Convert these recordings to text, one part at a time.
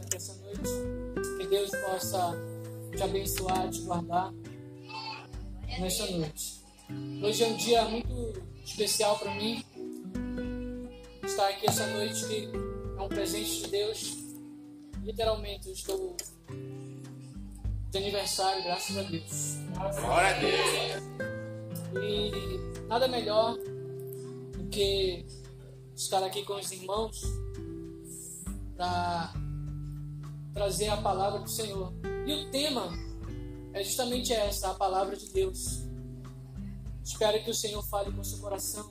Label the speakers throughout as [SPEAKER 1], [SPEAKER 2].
[SPEAKER 1] aqui essa noite. Que Deus possa te abençoar, te guardar nessa noite. Hoje é um dia muito especial para mim. Estar aqui essa noite é um presente de Deus. Literalmente, eu estou de aniversário, graças a Deus.
[SPEAKER 2] Glória a Deus.
[SPEAKER 1] E nada melhor do que estar aqui com os irmãos para trazer a palavra do Senhor. E o tema é justamente essa, a palavra de Deus. Espero que o Senhor fale com o seu coração.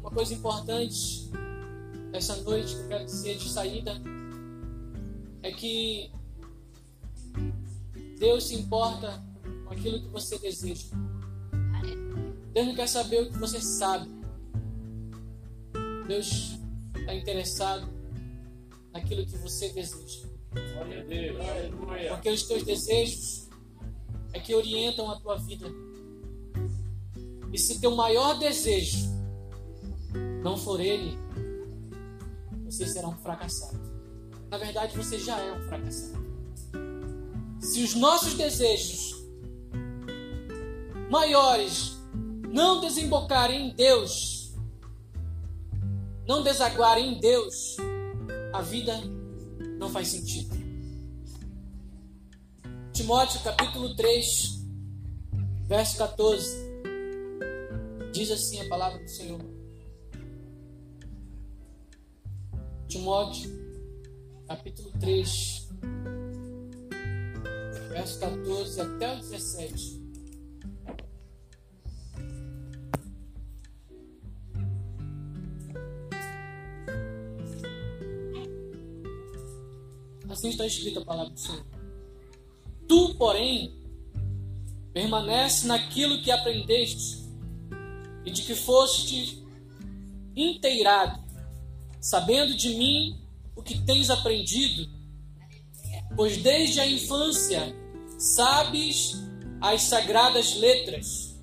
[SPEAKER 1] Uma coisa importante essa noite que eu quero dizer de saída é que Deus se importa com aquilo que você deseja. Deus não quer saber o que você sabe. Deus está interessado naquilo que você deseja. Porque os teus desejos é que orientam a tua vida. E se teu maior desejo não for ele, você será um fracassado. Na verdade, você já é um fracassado. Se os nossos desejos maiores não desembocarem em Deus, não desaguarem em Deus, a vida não faz sentido. Timóteo capítulo 3, verso 14. Diz assim a palavra do Senhor. Timóteo, capítulo 3, verso 14 até o 17. Assim está escrita a palavra do Senhor. Tu, porém, permanece naquilo que aprendeste e de que foste inteirado, sabendo de mim o que tens aprendido, pois desde a infância sabes as sagradas letras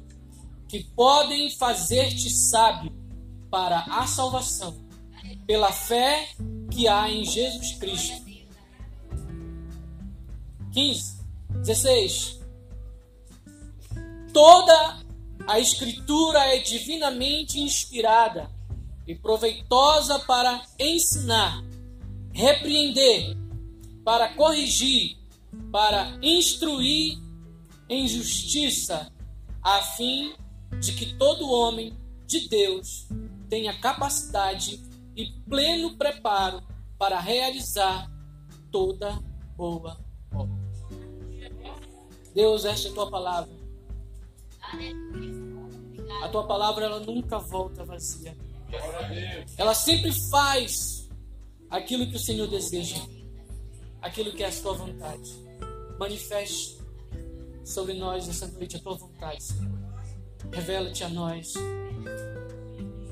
[SPEAKER 1] que podem fazer-te sábio para a salvação pela fé que há em Jesus Cristo. 15, 16. Toda a Escritura é divinamente inspirada e proveitosa para ensinar, repreender, para corrigir, para instruir em justiça, a fim de que todo homem de Deus tenha capacidade e pleno preparo para realizar toda boa. Deus, esta é a tua palavra. A tua palavra ela nunca volta vazia. Ela sempre faz aquilo que o Senhor deseja, aquilo que é a tua vontade. Manifeste sobre nós nessa noite a tua vontade, Senhor. Revela-te a nós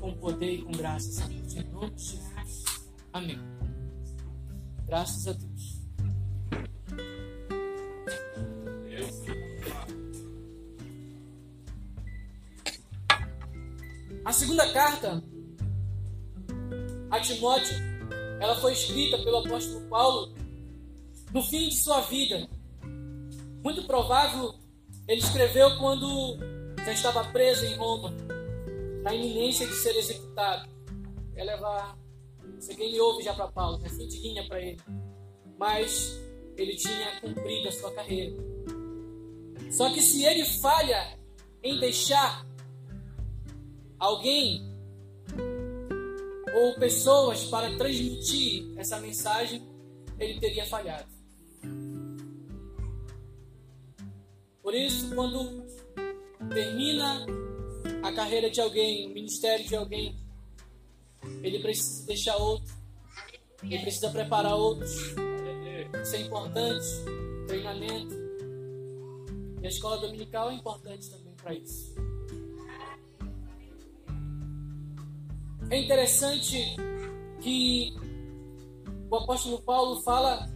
[SPEAKER 1] com poder e com graça noite. Em nome de Jesus. Amém. Graças a Deus. A segunda carta a Timóteo, ela foi escrita pelo apóstolo Paulo no fim de sua vida. Muito provável ele escreveu quando já estava preso em Roma, na iminência de ser executado. Levar. Isso aqui ele ouve já para Paulo, é fim de linha para ele. Mas ele tinha cumprido a sua carreira. Só que se ele falha em deixar alguém ou pessoas para transmitir essa mensagem, ele teria falhado. Por isso, quando termina a carreira de alguém, o ministério de alguém, ele precisa deixar outro, ele precisa preparar outros. Isso é importante, treinamento. E a escola dominical é importante também para isso. É interessante que o apóstolo Paulo fala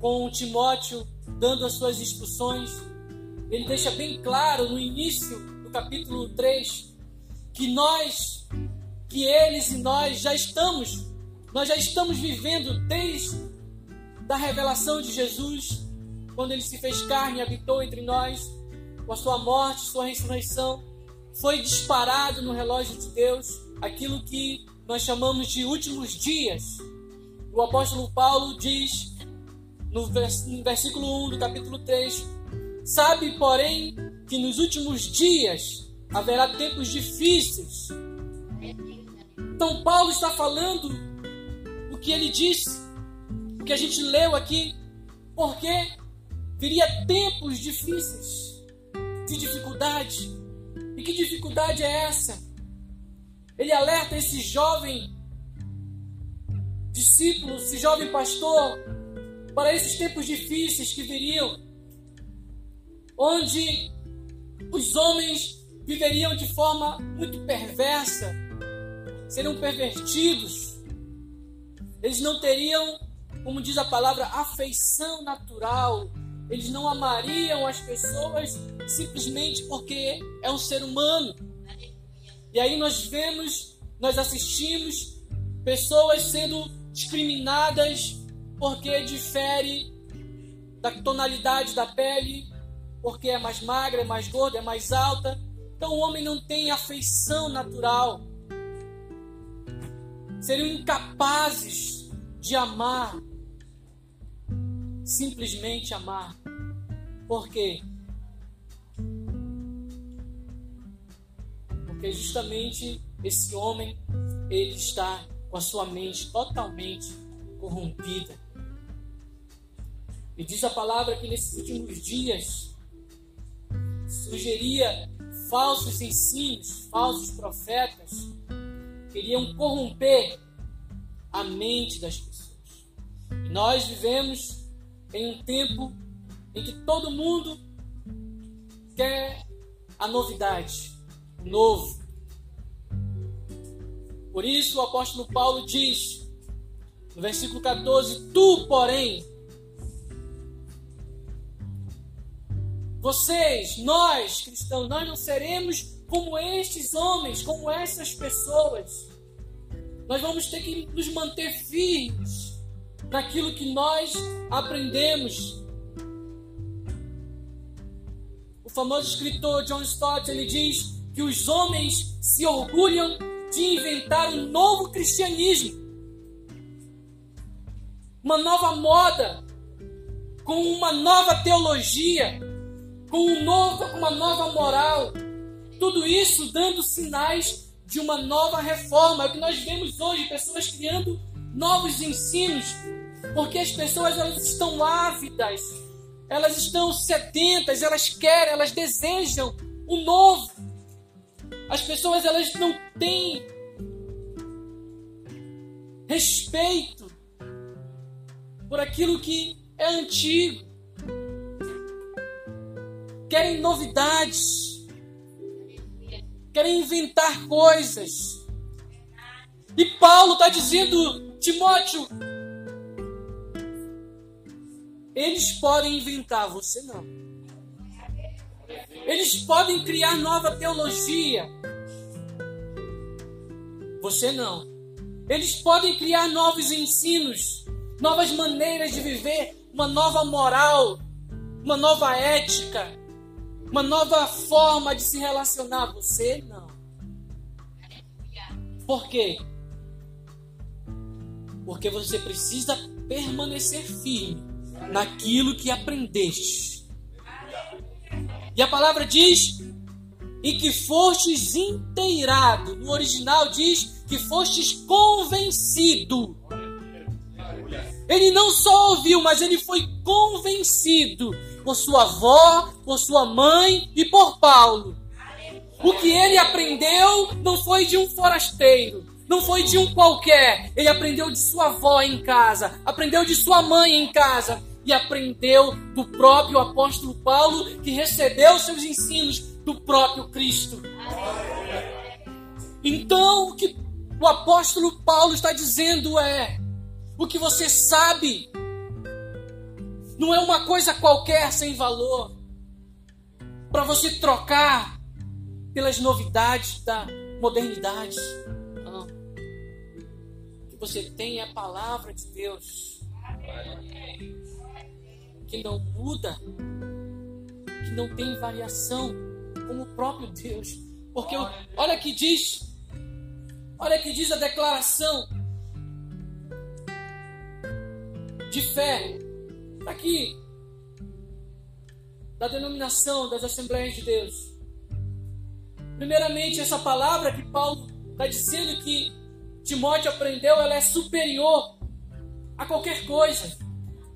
[SPEAKER 1] com Timóteo, dando as suas instruções. Ele deixa bem claro no início do capítulo 3 que nós, que eles e nós já estamos Nós já estamos vivendo desde a revelação de Jesus, quando ele se fez carne e habitou entre nós, com a sua morte, sua ressurreição, foi disparado no relógio de Deus aquilo que nós chamamos de últimos dias. O apóstolo Paulo diz no versículo 1 do capítulo 3: Sabe, porém, que nos últimos dias haverá tempos difíceis. Então, Paulo está falando o que ele disse, o que a gente leu aqui, porque viria tempos difíceis, de dificuldade. E que dificuldade é essa? Ele alerta esse jovem discípulo, esse jovem pastor, para esses tempos difíceis que viriam, onde os homens viveriam de forma muito perversa, seriam pervertidos, eles não teriam, como diz a palavra, afeição natural, eles não amariam as pessoas simplesmente porque é um ser humano. E aí nós vemos, nós assistimos pessoas sendo discriminadas porque difere da tonalidade da pele, porque é mais magra, é mais gorda, é mais alta. Então o homem não tem afeição natural. Seriam incapazes de amar, simplesmente amar. Por quê? Porque justamente esse homem ele está com a sua mente totalmente corrompida. E diz a palavra que nesses últimos dias surgiria falsos ensinos, falsos profetas, queriam corromper a mente das pessoas. E nós vivemos em um tempo em que todo mundo quer a novidade, o novo. Por isso o apóstolo Paulo diz, no versículo 14: Tu, porém, Vocês, nós cristãos, nós não seremos como estes homens, como essas pessoas. Nós vamos ter que nos manter firmes naquilo que nós aprendemos. O famoso escritor John Stott ele diz que os homens se orgulham de inventar um novo cristianismo, uma nova moda, com uma nova teologia com um novo, uma nova moral. Tudo isso dando sinais de uma nova reforma. É o que nós vemos hoje, pessoas criando novos ensinos, porque as pessoas elas estão ávidas, elas estão sedentas, elas querem, elas desejam o novo. As pessoas elas não têm respeito por aquilo que é antigo querem novidades, querem inventar coisas. E Paulo está dizendo, Timóteo, eles podem inventar, você não. Eles podem criar nova teologia, você não. Eles podem criar novos ensinos, novas maneiras de viver, uma nova moral, uma nova ética uma nova forma de se relacionar. Você não. Por quê? Porque você precisa permanecer firme naquilo que aprendeste. E a palavra diz: e que fostes inteirado. No original diz que fostes convencido. Ele não só ouviu, mas ele foi convencido por sua avó, por sua mãe e por Paulo. O que ele aprendeu não foi de um forasteiro, não foi de um qualquer. Ele aprendeu de sua avó em casa, aprendeu de sua mãe em casa e aprendeu do próprio apóstolo Paulo, que recebeu seus ensinos do próprio Cristo. Então, o que o apóstolo Paulo está dizendo é: o que você sabe não é uma coisa qualquer sem valor para você trocar pelas novidades da modernidade. Não. O que você tem a palavra de Deus que não muda, que não tem variação, como o próprio Deus. Porque olha que diz, olha que diz a declaração de fé aqui da denominação das Assembleias de Deus. Primeiramente, essa palavra que Paulo está dizendo que Timóteo aprendeu, ela é superior a qualquer coisa.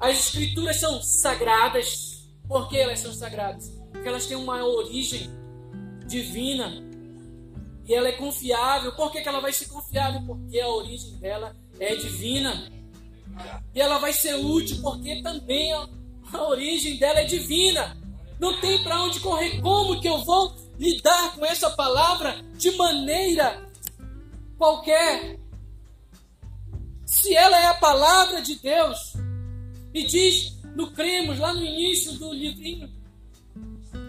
[SPEAKER 1] As escrituras são sagradas. Por que elas são sagradas? Porque elas têm uma origem divina. E ela é confiável. Por que, que ela vai ser confiável? Porque a origem dela é divina. E ela vai ser útil porque também a, a origem dela é divina. Não tem para onde correr. Como que eu vou lidar com essa palavra de maneira qualquer? Se ela é a palavra de Deus, e diz no cremos, lá no início do livrinho,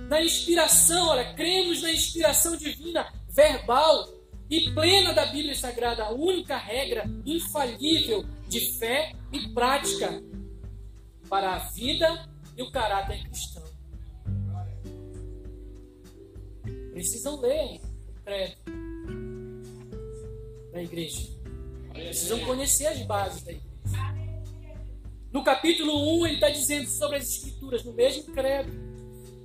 [SPEAKER 1] na inspiração, olha, cremos na inspiração divina, verbal e plena da Bíblia Sagrada, a única regra infalível de fé e prática para a vida e o caráter cristão. Precisam ler o credo da igreja. Precisam conhecer as bases da igreja. No capítulo 1, ele está dizendo sobre as Escrituras, no mesmo credo.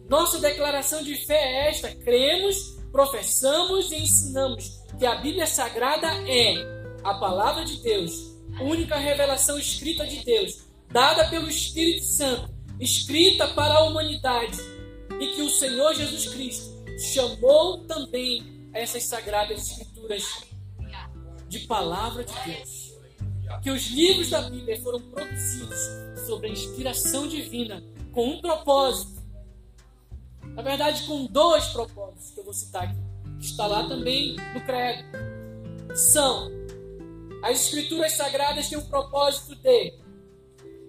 [SPEAKER 1] Nossa declaração de fé é esta: cremos, professamos e ensinamos que a Bíblia Sagrada é a palavra de Deus, única revelação escrita de Deus, dada pelo Espírito Santo, escrita para a humanidade, e que o Senhor Jesus Cristo chamou também essas sagradas Escrituras de palavra de Deus que os livros da Bíblia foram produzidos sob a inspiração divina com um propósito. Na verdade, com dois propósitos que eu vou citar aqui, que está lá também no credo. São as escrituras sagradas têm o propósito de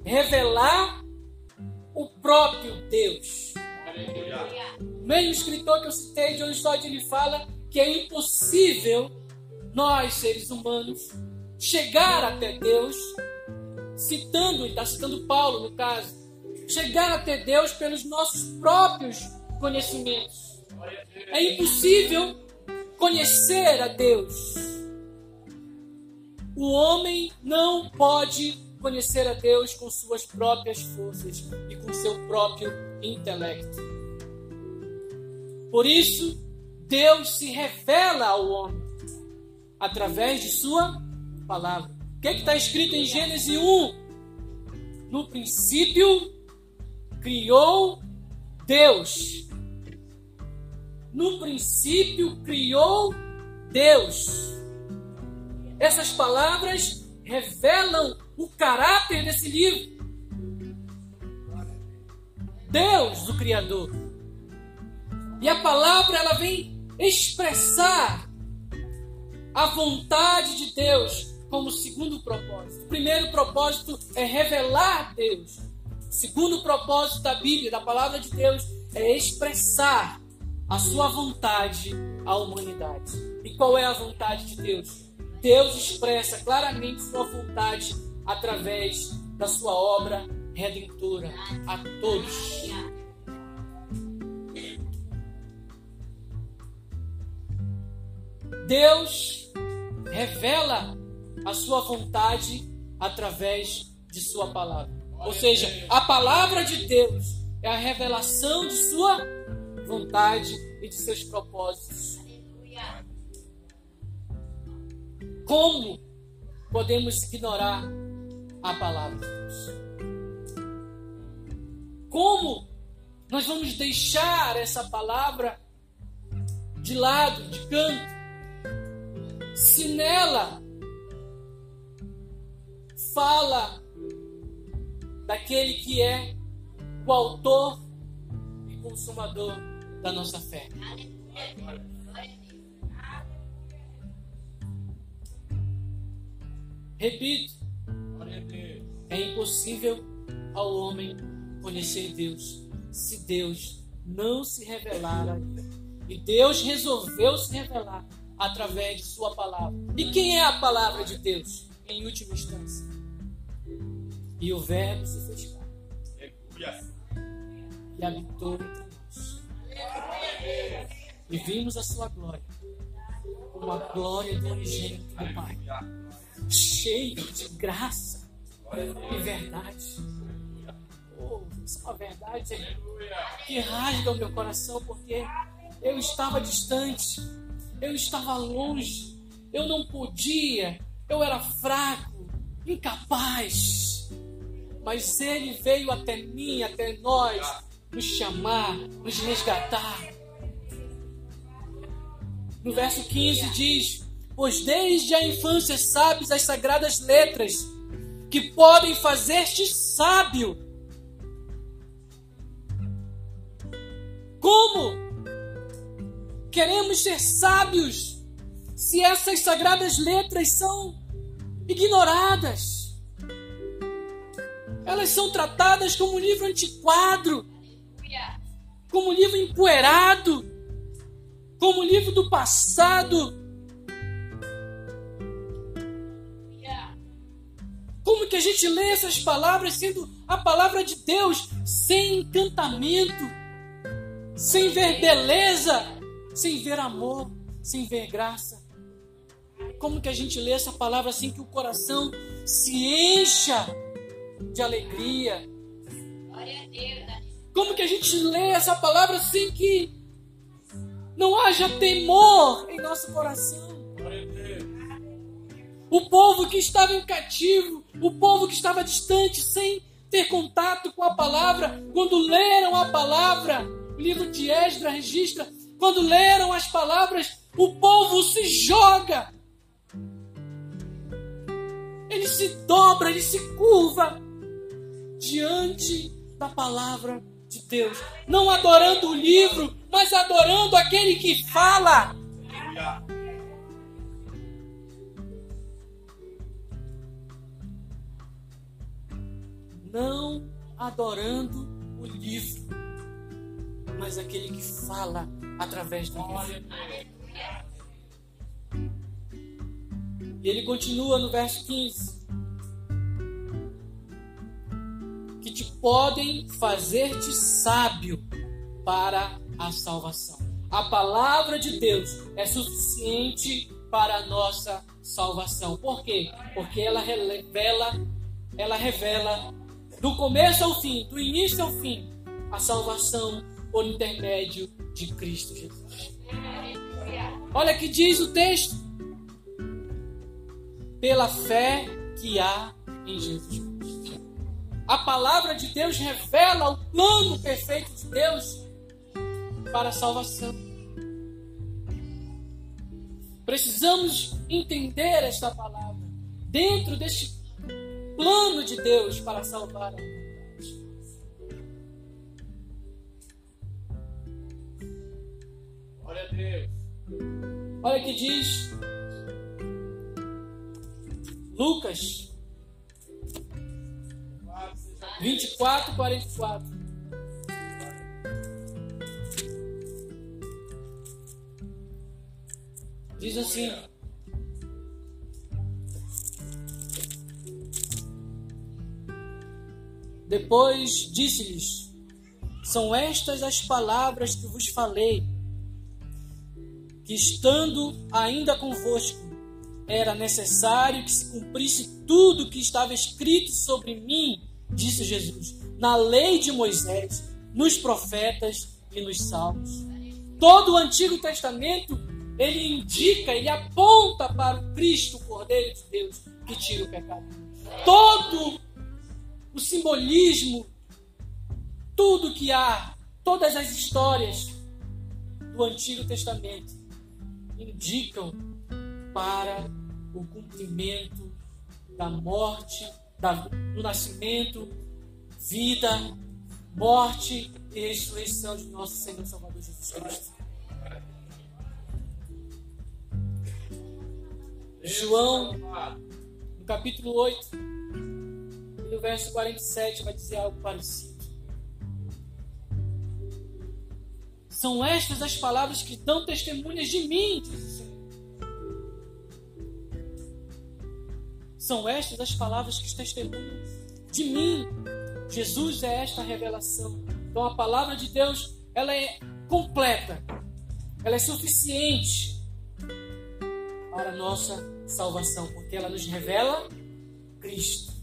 [SPEAKER 1] revelar o próprio Deus. O mesmo escritor que eu citei, John Stott, ele fala que é impossível nós, seres humanos, chegar até Deus, citando, está citando Paulo no caso, chegar até Deus pelos nossos próprios conhecimentos. É impossível conhecer a Deus. O homem não pode conhecer a Deus com suas próprias forças e com seu próprio intelecto. Por isso, Deus se revela ao homem através de sua palavra. O que é está escrito em Gênesis 1? No princípio criou Deus. No princípio criou Deus. Essas palavras revelam o caráter desse livro. Deus, o Criador. E a palavra ela vem expressar a vontade de Deus como segundo propósito. O primeiro propósito é revelar Deus. O segundo propósito da Bíblia, da palavra de Deus, é expressar a sua vontade à humanidade. E qual é a vontade de Deus? Deus expressa claramente sua vontade através da sua obra redentora a todos. Deus revela a sua vontade através de sua palavra. Ou seja, a palavra de Deus é a revelação de sua vontade e de seus propósitos. Como podemos ignorar a palavra de Deus? Como nós vamos deixar essa palavra de lado, de canto? se nela fala daquele que é o autor e consumador da nossa fé. Repito, é impossível ao homem conhecer Deus se Deus não se revelar a ele. E Deus resolveu se revelar através de Sua palavra. E quem é a palavra de Deus? em última instância. E o Verbo se fez carne. E habitou entre nós. E vimos a sua glória. Como a glória do unigênito do Pai. Cheio de graça e verdade. Oh, isso é uma verdade que rasga o meu coração, porque eu estava distante, eu estava longe, eu não podia, eu era fraco, incapaz. Mas Ele veio até mim, até nós, nos chamar, nos resgatar. No verso 15 diz: Pois desde a infância sabes as sagradas letras que podem fazer-te sábio. Como queremos ser sábios se essas sagradas letras são ignoradas? Elas são tratadas como um livro antiquado, como um livro empoeirado, como um livro do passado. Como que a gente lê essas palavras sendo a palavra de Deus sem encantamento, sem ver beleza, sem ver amor, sem ver graça? Como que a gente lê essa palavra assim que o coração se encha de alegria? Como que a gente lê essa palavra sem que não haja temor em nosso coração? O povo que estava em cativo, o povo que estava distante, sem ter contato com a palavra, quando leram a palavra, o livro de Esdras registra, quando leram as palavras, o povo se joga, ele se dobra, ele se curva diante da palavra de Deus, não adorando o livro, mas adorando aquele que fala. não adorando o livro, mas aquele que fala através do livro. E ele continua no verso 15: podem fazer-te sábio para a salvação. A palavra de Deus é suficiente para a nossa salvação. Por quê? Porque ela revela, ela revela do começo ao fim, do início ao fim, a salvação por intermédio de Cristo Jesus. Olha que diz o texto: pela fé que há em Jesus. A palavra de Deus revela o plano perfeito de Deus para a salvação. Precisamos entender esta palavra dentro deste plano de Deus para salvar a humanidade.
[SPEAKER 2] Glória a Deus.
[SPEAKER 1] Olha que diz Lucas 24, 44. Diz assim. Depois disse-lhes: São estas as palavras que vos falei, que estando ainda convosco, era necessário que se cumprisse tudo que estava escrito sobre mim, disse Jesus, na lei de Moisés, nos profetas e nos salmos. Todo o Antigo Testamento ele indica, ele aponta para o Cristo, o Cordeiro de Deus, que tira o pecado. Todo o simbolismo, tudo que há, todas as histórias do Antigo Testamento indicam para o cumprimento da morte, da, do nascimento, vida, morte e ressurreição de nosso Senhor Salvador Jesus Cristo. João, no capítulo 8, e no verso 47 vai dizer algo parecido. São estas as palavras que dão testemunhas de mim, diz o Senhor. São estas as palavras que testemunham de mim. Jesus é esta revelação. Então a palavra de Deus, ela é completa. Ela é suficiente para a nossa salvação, porque ela nos revela Cristo.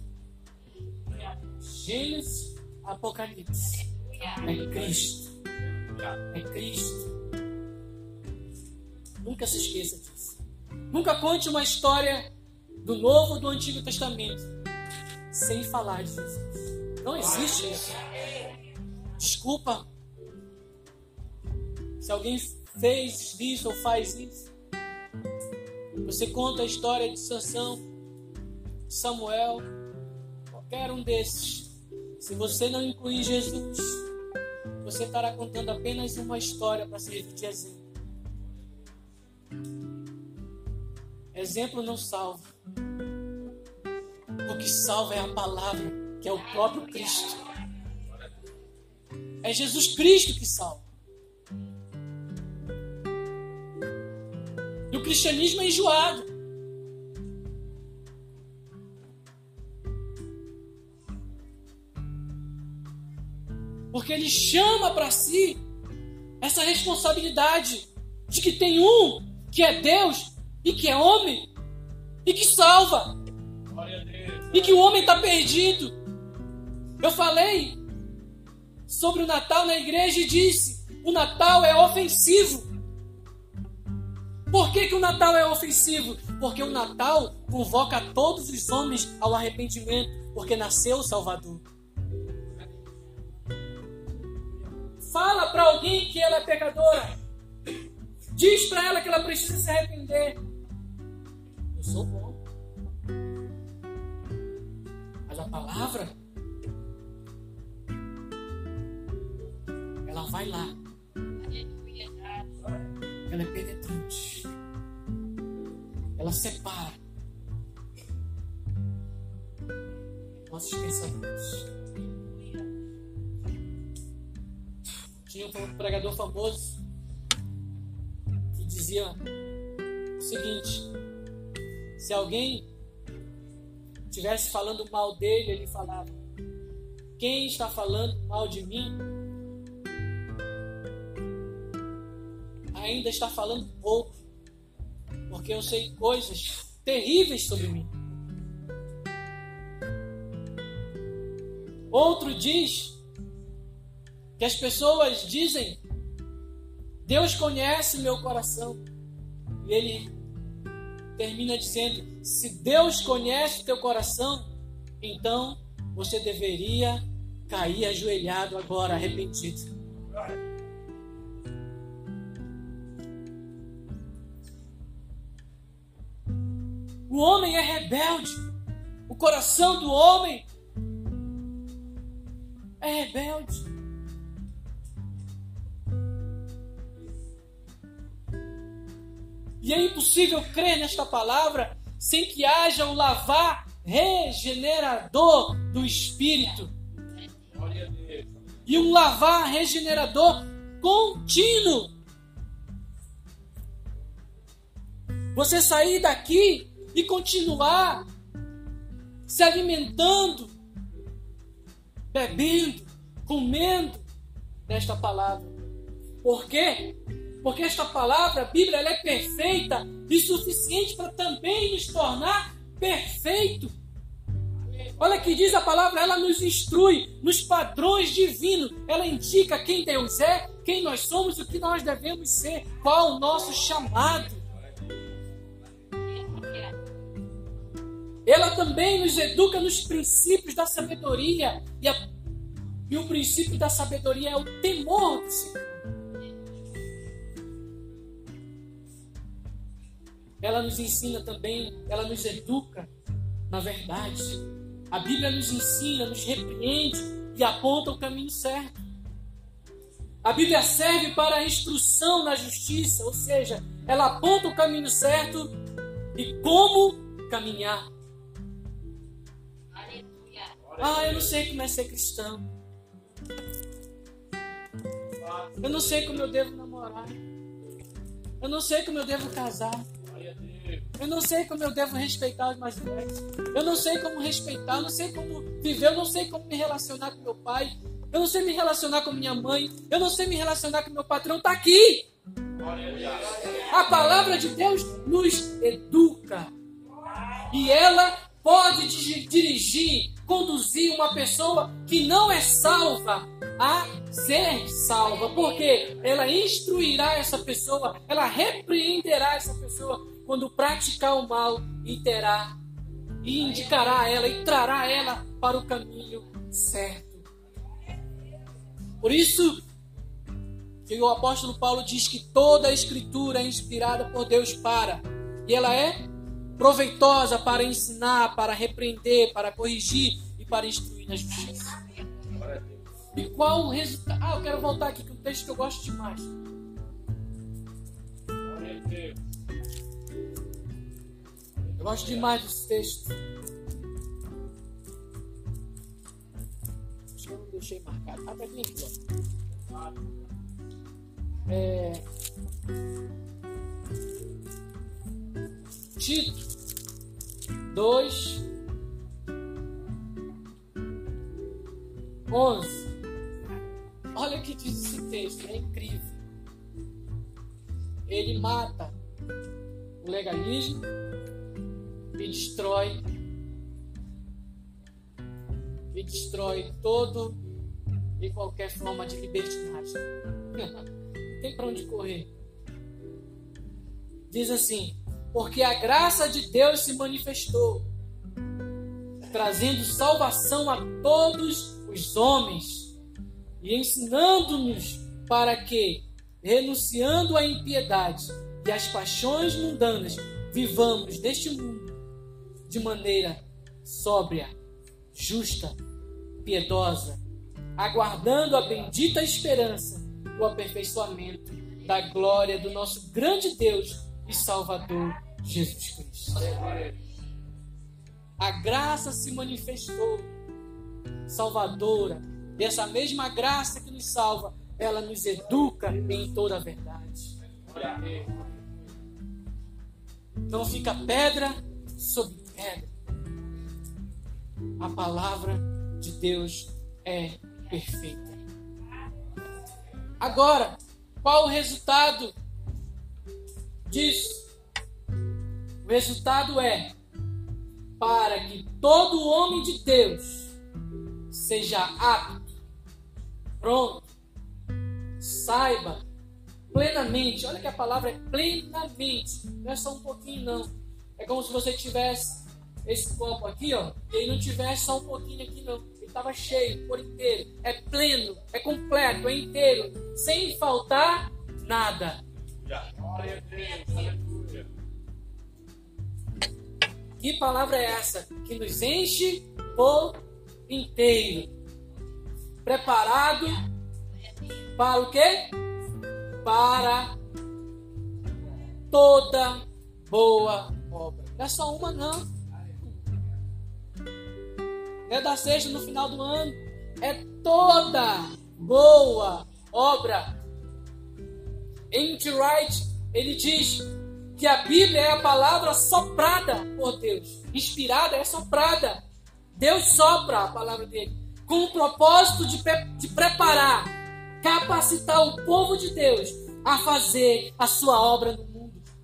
[SPEAKER 1] Gênesis, Apocalipse. É Cristo. É Cristo. Nunca se esqueça disso. Nunca conte uma história do Novo ou do Antigo Testamento sem falar de Jesus. Não existe isso. Desculpa se alguém fez isso ou faz isso. Você conta a história de Sansão, Samuel, qualquer um desses. Se você não incluir Jesus, você estará contando apenas uma história para servir de exemplo. Exemplo não salva. O que salva é a palavra, que é o próprio Cristo. É Jesus Cristo que salva. E o cristianismo é enjoado. Porque ele chama para si essa responsabilidade de que tem um que é Deus e que é homem e que salva. E que o homem está perdido. Eu falei sobre o Natal na igreja e disse: o Natal é ofensivo. Por que, que o Natal é ofensivo? Porque o Natal convoca todos os homens ao arrependimento, porque nasceu o Salvador. Fala para alguém que ela é pecadora. Diz para ela que ela precisa se arrepender. Eu sou bom. Palavra, ela vai lá. Ela é penetrante. Ela separa nossos pensamentos. Tinha um pregador famoso que dizia o seguinte: se alguém estivesse falando mal dele, ele falava: Quem está falando mal de mim ainda está falando pouco, porque eu sei coisas terríveis sobre mim. Outro diz que as pessoas dizem: Deus conhece meu coração. E ele termina dizendo: Se Deus conhece teu coração, então você deveria cair ajoelhado agora, arrependido. O homem é rebelde. O coração do homem é rebelde. E é impossível crer nesta palavra sem que haja o lavar regenerador do espírito. E um lavar regenerador contínuo. Você sair daqui e continuar se alimentando, bebendo, comendo desta palavra. Por quê? Porque esta palavra, a Bíblia, ela é perfeita e suficiente para também nos tornar perfeito. Olha que diz a palavra, ela nos instrui nos padrões divinos. Ela indica quem Deus é, quem nós somos, o que nós devemos ser, qual o nosso chamado. Ela também nos educa nos princípios da sabedoria. E, a, e o princípio da sabedoria é o temor do Senhor. Ela nos ensina também, ela nos educa na verdade. A Bíblia nos ensina, nos repreende e aponta o caminho certo. A Bíblia serve para a instrução na justiça, ou seja, ela aponta o caminho certo e como caminhar. Ah, eu não sei como é ser cristão. Eu não sei como eu devo namorar. Eu não sei como eu devo casar. Eu não sei como eu devo respeitar os mais velhos. Eu não sei como respeitar, eu não sei como viver, eu não sei como me relacionar com meu pai. Eu não sei me relacionar com minha mãe. Eu não sei me relacionar com meu patrão. Está aqui. A palavra de Deus nos educa. E ela pode dirigir, conduzir uma pessoa que não é salva a ser salva, porque ela instruirá essa pessoa, ela repreenderá essa pessoa quando praticar o mal e terá e indicará ela e trará ela para o caminho certo. Por isso que o apóstolo Paulo diz que toda a escritura é inspirada por Deus para e ela é proveitosa para ensinar, para repreender, para corrigir e para instruir na justiça. E qual o resultado? Ah, eu quero voltar aqui com um texto que eu gosto demais. Eu gosto demais desse texto. Acho que eu não deixei marcado. Ah, tá aqui, ó. É... Tito 2, 11. Olha o que diz esse texto, é incrível. Ele mata o legalismo e destrói e destrói todo e qualquer forma de libertinagem. Não tem para onde correr. Diz assim: porque a graça de Deus se manifestou, trazendo salvação a todos os homens e ensinando-nos para que, renunciando à impiedade e às paixões mundanas, vivamos neste mundo de maneira sóbria, justa, piedosa, aguardando a bendita esperança do aperfeiçoamento da glória do nosso grande Deus e Salvador Jesus Cristo. A graça se manifestou salvadora, e essa mesma graça que nos salva, ela nos educa em toda a verdade. Não fica pedra sobre pedra. A palavra de Deus é perfeita. Agora, qual o resultado disso. O resultado é para que todo homem de Deus seja apto, pronto, saiba plenamente. Olha que a palavra é plenamente, não é só um pouquinho, não. É como se você tivesse esse copo aqui, ó, ele não tivesse só um pouquinho aqui, não. Ele estava cheio por inteiro. É pleno, é completo, é inteiro, sem faltar nada. Que palavra é essa? Que nos enche por inteiro. Preparado para o quê? Para toda boa obra. Não é só uma, não. É da sexta no final do ano. É toda boa obra. N.T. Wright, ele diz que a Bíblia é a palavra soprada por Deus. Inspirada é soprada. Deus sopra a palavra dele. Com o propósito de, de preparar, capacitar o povo de Deus a fazer a sua obra no.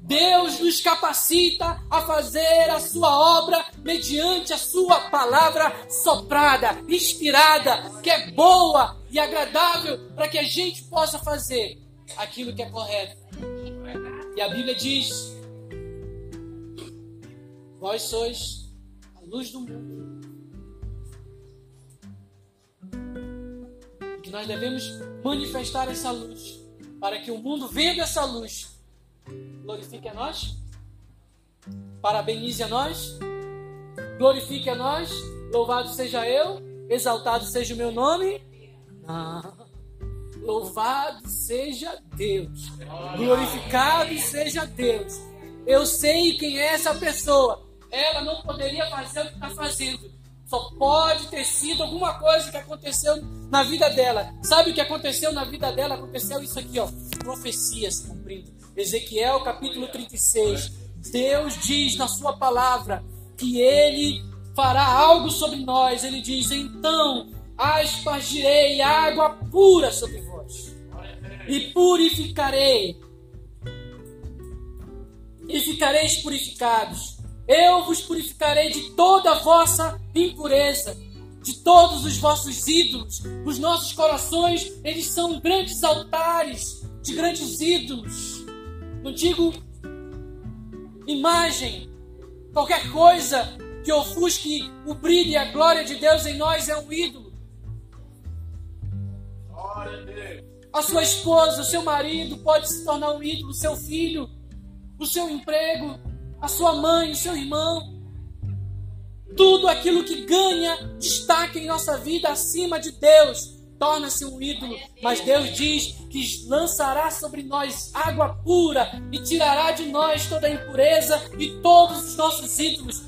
[SPEAKER 1] Deus nos capacita a fazer a sua obra mediante a sua palavra soprada, inspirada, que é boa e agradável para que a gente possa fazer aquilo que é correto. E a Bíblia diz: Vós sois a luz do mundo. E que nós devemos manifestar essa luz, para que o mundo, vendo essa luz, glorifique a nós, parabenize a nós, glorifique a nós, louvado seja eu, exaltado seja o meu nome. Não. Louvado seja Deus. Glorificado seja Deus. Eu sei quem é essa pessoa. Ela não poderia fazer o que está fazendo. Só pode ter sido alguma coisa que aconteceu na vida dela. Sabe o que aconteceu na vida dela? Aconteceu isso aqui, ó. Profecia se cumprindo. Ezequiel capítulo 36. Deus diz na sua palavra que ele fará algo sobre nós. Ele diz: Então aspargirei água pura sobre vós e purificarei. E ficareis purificados. Eu vos purificarei de toda a vossa impureza, de todos os vossos ídolos. Os nossos corações, eles são grandes altares de grandes ídolos. Não digo imagem, qualquer coisa que ofusque o brilho e a glória de Deus em nós é um ídolo. A sua esposa, o seu marido pode se tornar um ídolo, o seu filho, o seu emprego, a sua mãe, o seu irmão. Tudo aquilo que ganha destaque em nossa vida acima de Deus torna-se um ídolo. Mas Deus diz que lançará sobre nós água pura e tirará de nós toda a impureza e todos os nossos ídolos.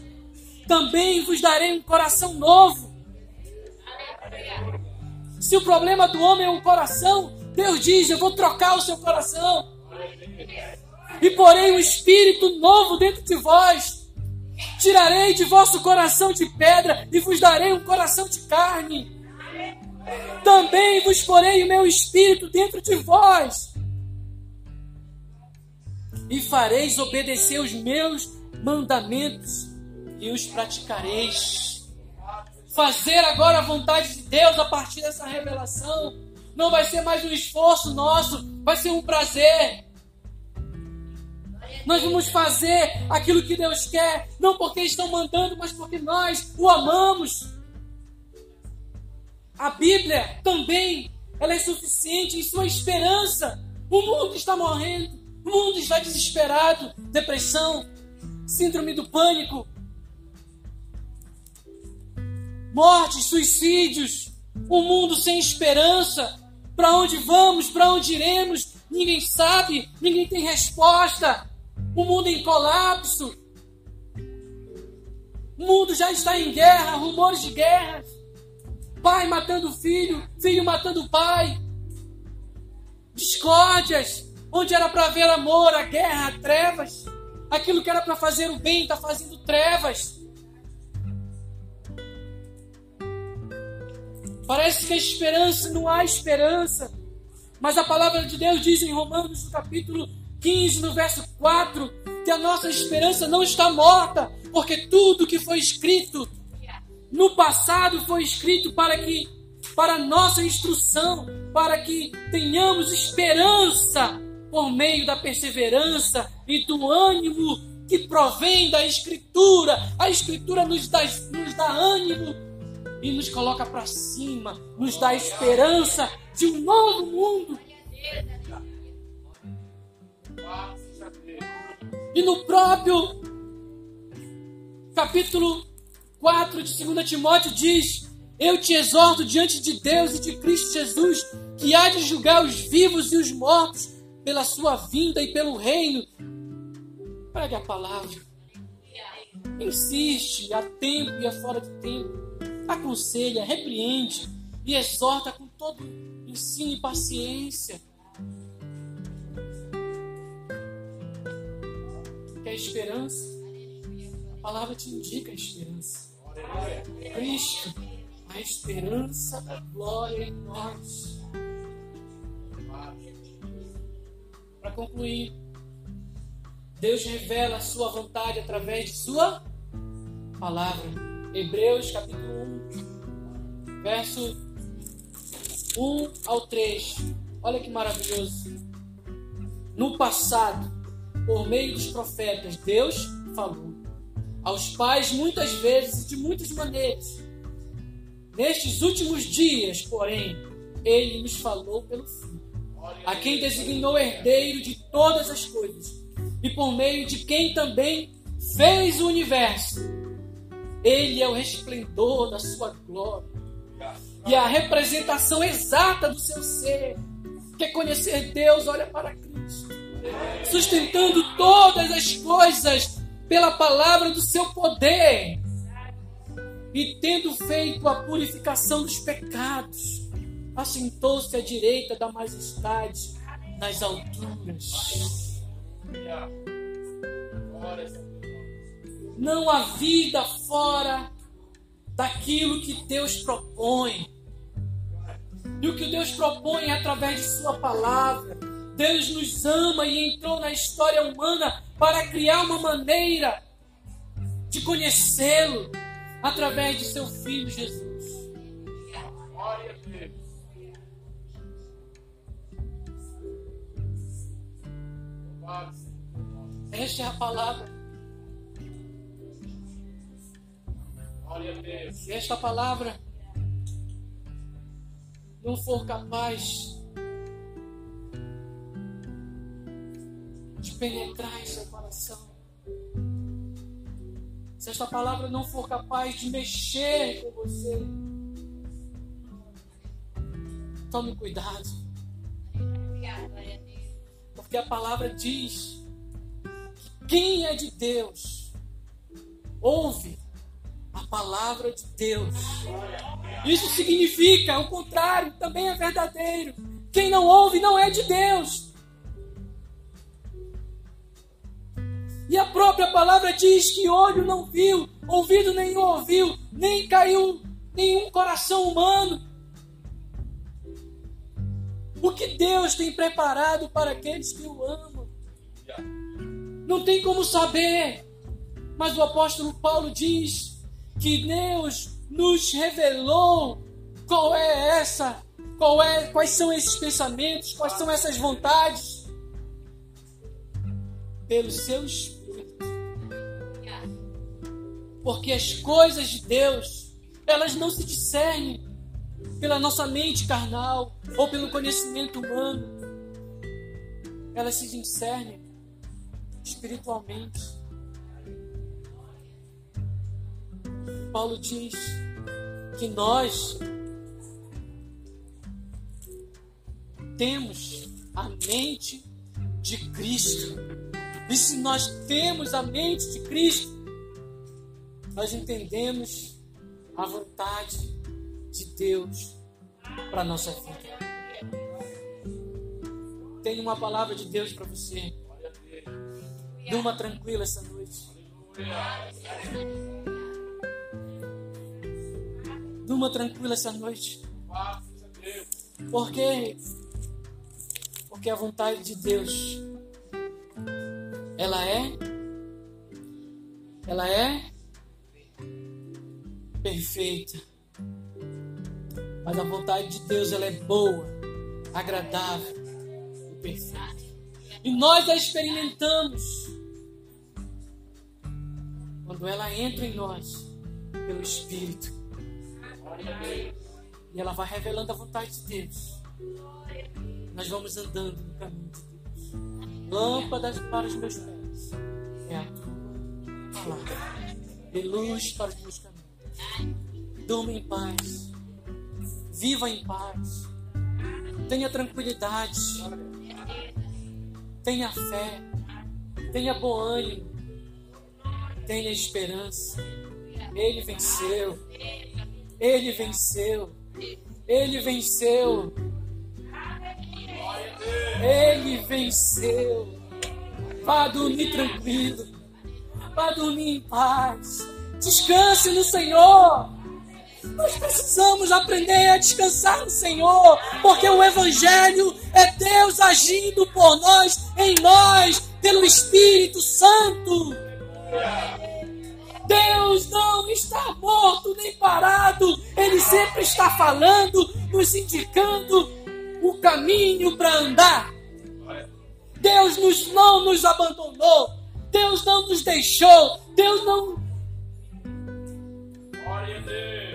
[SPEAKER 1] Também vos darei um coração novo. Se o problema do homem é o coração, Deus diz: Eu vou trocar o seu coração e porei um espírito novo dentro de vós. Tirarei de vosso coração de pedra e vos darei um coração de carne. Também vos porei o meu espírito dentro de vós. E fareis obedecer os meus mandamentos e os praticareis. Fazer agora a vontade de Deus a partir dessa revelação não vai ser mais um esforço nosso, vai ser um prazer. Nós vamos fazer aquilo que Deus quer, não porque estão mandando, mas porque nós o amamos. A Bíblia também, ela é suficiente em sua esperança. O mundo está morrendo, o mundo está desesperado, depressão, síndrome do pânico, mortes, suicídios, um mundo sem esperança. Para onde vamos? Para onde iremos? Ninguém sabe, ninguém tem resposta o mundo em colapso. O mundo já está em guerra, rumores de guerra. Pai matando filho, filho matando pai. Discórdias, onde era para haver amor, a guerra, a trevas. Aquilo que era para fazer o bem está fazendo trevas. Parece que a esperança não há esperança. Mas a palavra de Deus diz em Romanos, no capítulo 15, no verso 4, que a nossa esperança não está morta, porque tudo que foi escrito no passado foi escrito para que para nossa instrução, para que tenhamos esperança por meio da perseverança e do ânimo que provém da Escritura. A Escritura nos dá, nos dá ânimo e nos coloca para cima, nos dá esperança de um novo mundo E no próprio capítulo 4 de 2 Timóteo diz: Eu te exorto diante de Deus e de Cristo Jesus, que há de julgar os vivos e os mortos pela sua vinda e pelo reino. Pregue a palavra. Insiste a tempo e a fora de tempo. Aconselha, repreende e exorta com todo ensino e paciência quer esperança? A palavra te indica a esperança. Cristo, a esperança da glória em nós. Para concluir, Deus revela a sua vontade através de sua palavra. Hebreus capítulo 1, verso 1 ao 3. Olha que maravilhoso. No passado, por meio dos profetas, Deus falou aos pais muitas vezes e de muitas maneiras. Nestes últimos dias, porém, ele nos falou pelo Filho, a quem designou herdeiro de todas as coisas, e por meio de quem também fez o universo. Ele é o resplendor da sua glória e a representação exata do seu ser. Quer conhecer Deus? Olha para Cristo sustentando todas as coisas pela palavra do seu poder, e tendo feito a purificação dos pecados, assentou-se à direita da majestade nas alturas. Não há vida fora daquilo que Deus propõe. E o que Deus propõe é através de Sua palavra. Deus nos ama e entrou na história humana para criar uma maneira de conhecê-lo através de seu Filho Jesus. Glória a Deus. Esta é a palavra. Glória a Deus. Se esta palavra não for capaz de penetrar em seu coração, se esta palavra não for capaz de mexer com você, tome cuidado. Porque a palavra diz que quem é de Deus ouve a palavra de Deus. Isso significa o contrário, também é verdadeiro. Quem não ouve não é de Deus. E a própria palavra diz que olho não viu, ouvido nenhum ouviu, nem caiu nenhum coração humano. O que Deus tem preparado para aqueles que o amam. Não tem como saber. Mas o apóstolo Paulo diz que Deus nos revelou qual é essa, qual é, quais são esses pensamentos, quais são essas vontades pelo seu espírito. Porque as coisas de Deus, elas não se discernem pela nossa mente carnal ou pelo conhecimento humano. Elas se discernem espiritualmente. Paulo diz que nós temos a mente de Cristo. E se nós temos a mente de Cristo, nós entendemos a vontade de Deus para nossa vida. Tenho uma palavra de Deus para você. Durma tranquila essa noite. Durma tranquila essa noite. Por quê? Porque a vontade de Deus ela é ela é perfeita. Mas a vontade de Deus ela é boa, agradável e perfeita. E nós a experimentamos quando ela entra em nós pelo Espírito. E ela vai revelando a vontade de Deus. Nós vamos andando no caminho de Deus. Lâmpadas para os meus pés é a tua palavra. Luz para os meus caminhos. Durma em paz. Viva em paz. Tenha tranquilidade. Tenha fé. Tenha bom ânimo. Tenha esperança. Ele venceu. Ele venceu. Ele venceu. Ele venceu. Vá dormir tranquilo. Vá dormir em paz. Descanse no Senhor. Nós precisamos aprender a descansar no Senhor, porque o Evangelho é Deus agindo por nós, em nós, pelo Espírito Santo. Deus não está morto nem parado, Ele sempre está falando, nos indicando o caminho para andar. Deus nos, não nos abandonou, Deus não nos deixou, Deus não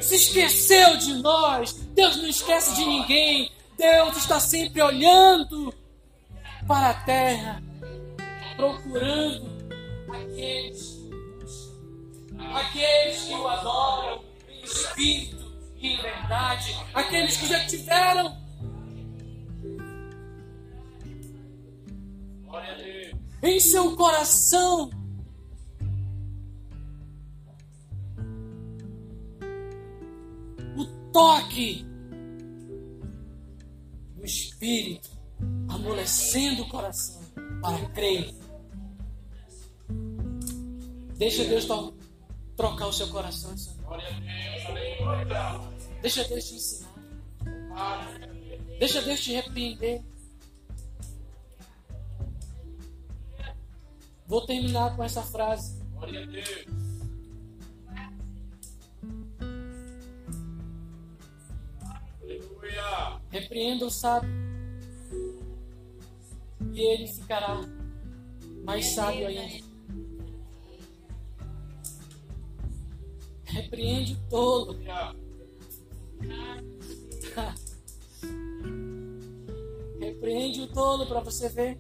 [SPEAKER 1] se esqueceu de nós, Deus não esquece de ninguém, Deus está sempre olhando para a terra, procurando aqueles aqueles que o adoram em espírito e em verdade, aqueles que já tiveram. Em seu coração toque do Espírito, amolecendo o coração para crer Deixa Deus trocar o seu coração. Deixa Deus te ensinar. Deixa Deus te repreender. Vou terminar com essa frase.
[SPEAKER 2] Glória a Deus.
[SPEAKER 1] Repreenda o sábio. E ele ficará mais sábio ainda. Repreende o tolo. Repreende o tolo para você ver.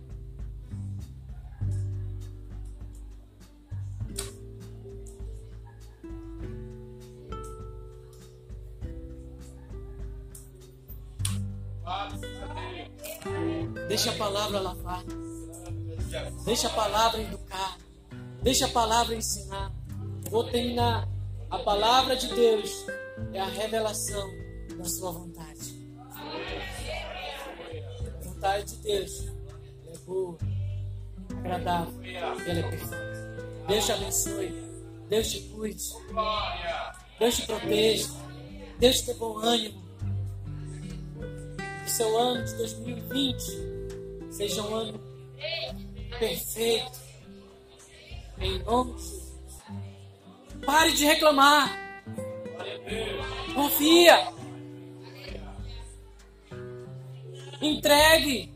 [SPEAKER 1] Palavra lavar. Deixa a palavra educar. Deixa a palavra ensinar. Vou terminar. A palavra de Deus é a revelação da sua vontade. A vontade de Deus é boa, agradável e ela é perfeita. Deus te abençoe. Deus te cuide. Deus te proteja. Deus te dê bom ânimo. Seu ano de 2020 seja um ano perfeito. Em nome de. Pare de reclamar. Confia. Entregue.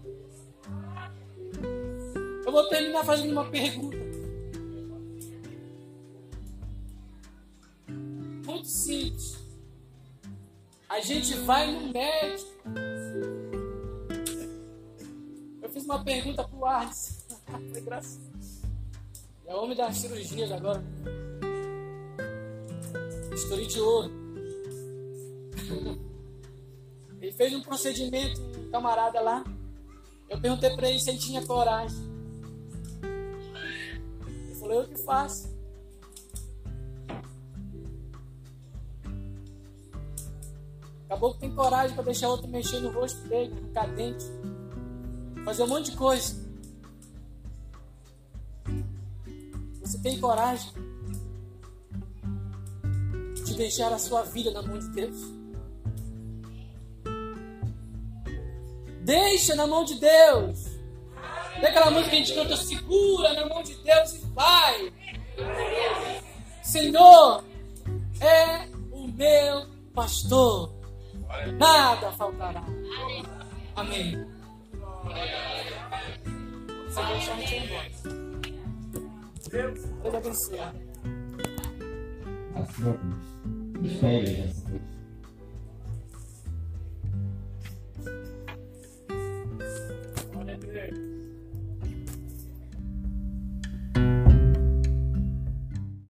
[SPEAKER 1] Eu vou terminar fazendo uma pergunta. Muito simples. A gente vai no médico. Eu fiz uma pergunta pro Arnes. Foi engraçado. É o homem das cirurgias agora. Bisturi de ouro. Ele fez um procedimento, um camarada lá. Eu perguntei pra ele se ele tinha coragem. Ele falou, eu que faço. Acabou que tem coragem pra deixar outro mexer no rosto dele, arrancar dente. Fazer um monte de coisa. Você tem coragem de deixar a sua vida na mão de Deus? Deixa na mão de Deus. Tem aquela música que a gente canta, segura na mão de Deus e vai. Senhor é o meu pastor. Nada faltará. Amém. Você deixa a gente ir embora. Deus abençoe.
[SPEAKER 3] Graças a Deus. Férias dessa vez.
[SPEAKER 2] Glória a Deus.